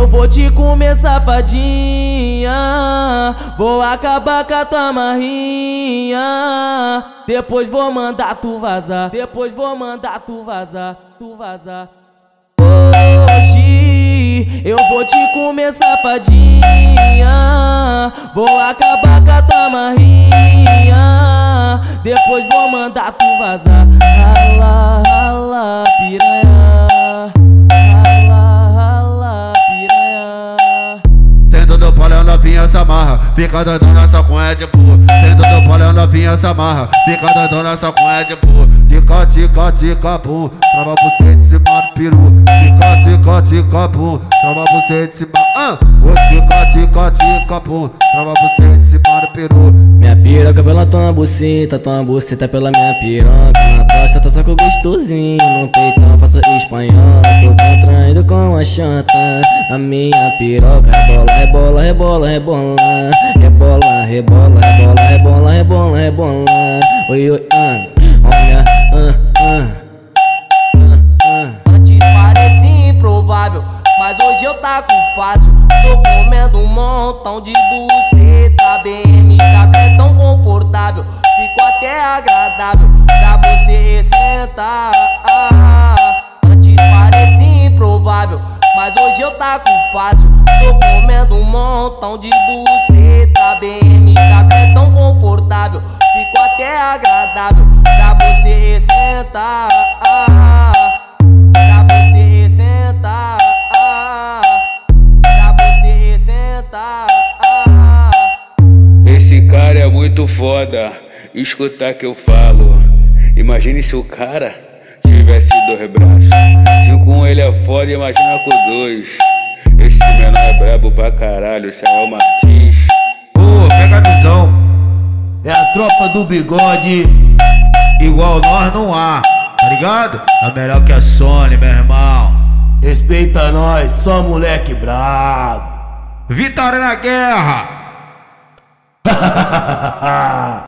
Eu vou te comer safadinha, vou acabar com a tua marrinha. Depois vou mandar tu vazar, depois vou mandar tu vazar, tu vazar. Hoje eu vou te comer safadinha, vou acabar com a tua marrinha. Depois vou mandar tu vazar. Fica dando nessa cunha de pô. Tendo do palha novinha essa marra, fica dando nessa cunha de pô. Tica, tica, tica, pum, trava você de cima do peru. Tica, tica, tica, pum, trava você de cima. Ah, ô tica, tica, copo, trava você de para o peru. Minha piroca pela tua buceta, tua buceta pela minha piroca. Tosta, próstata só com gostosinho, no peitão faço espanhola. Tô contraindo com a chanta, a minha piroca. Rebola, rebola, rebola, rebola. Rebola, rebola, rebola, rebola, rebola, rebola. Oi, oi, ah. Mas hoje eu tá com fácil. Tô comendo um montão de buceta. BM tá até tão confortável, ficou até agradável pra você sentar. Antes parecia improvável, mas hoje eu tá com fácil. Tô comendo um montão de buceta. BM tá até tão confortável, ficou até agradável pra você sentar. É muito foda, escutar que eu falo. Imagine se o cara tivesse dois braços. Se com ele é foda, imagina com dois. Esse menor é brabo pra caralho, Samuel Martins. Ô, pega a visão. É a tropa do bigode. Igual nós não há, tá ligado? É melhor que a Sony, meu irmão. Respeita nós, só moleque brabo. Vitória na guerra!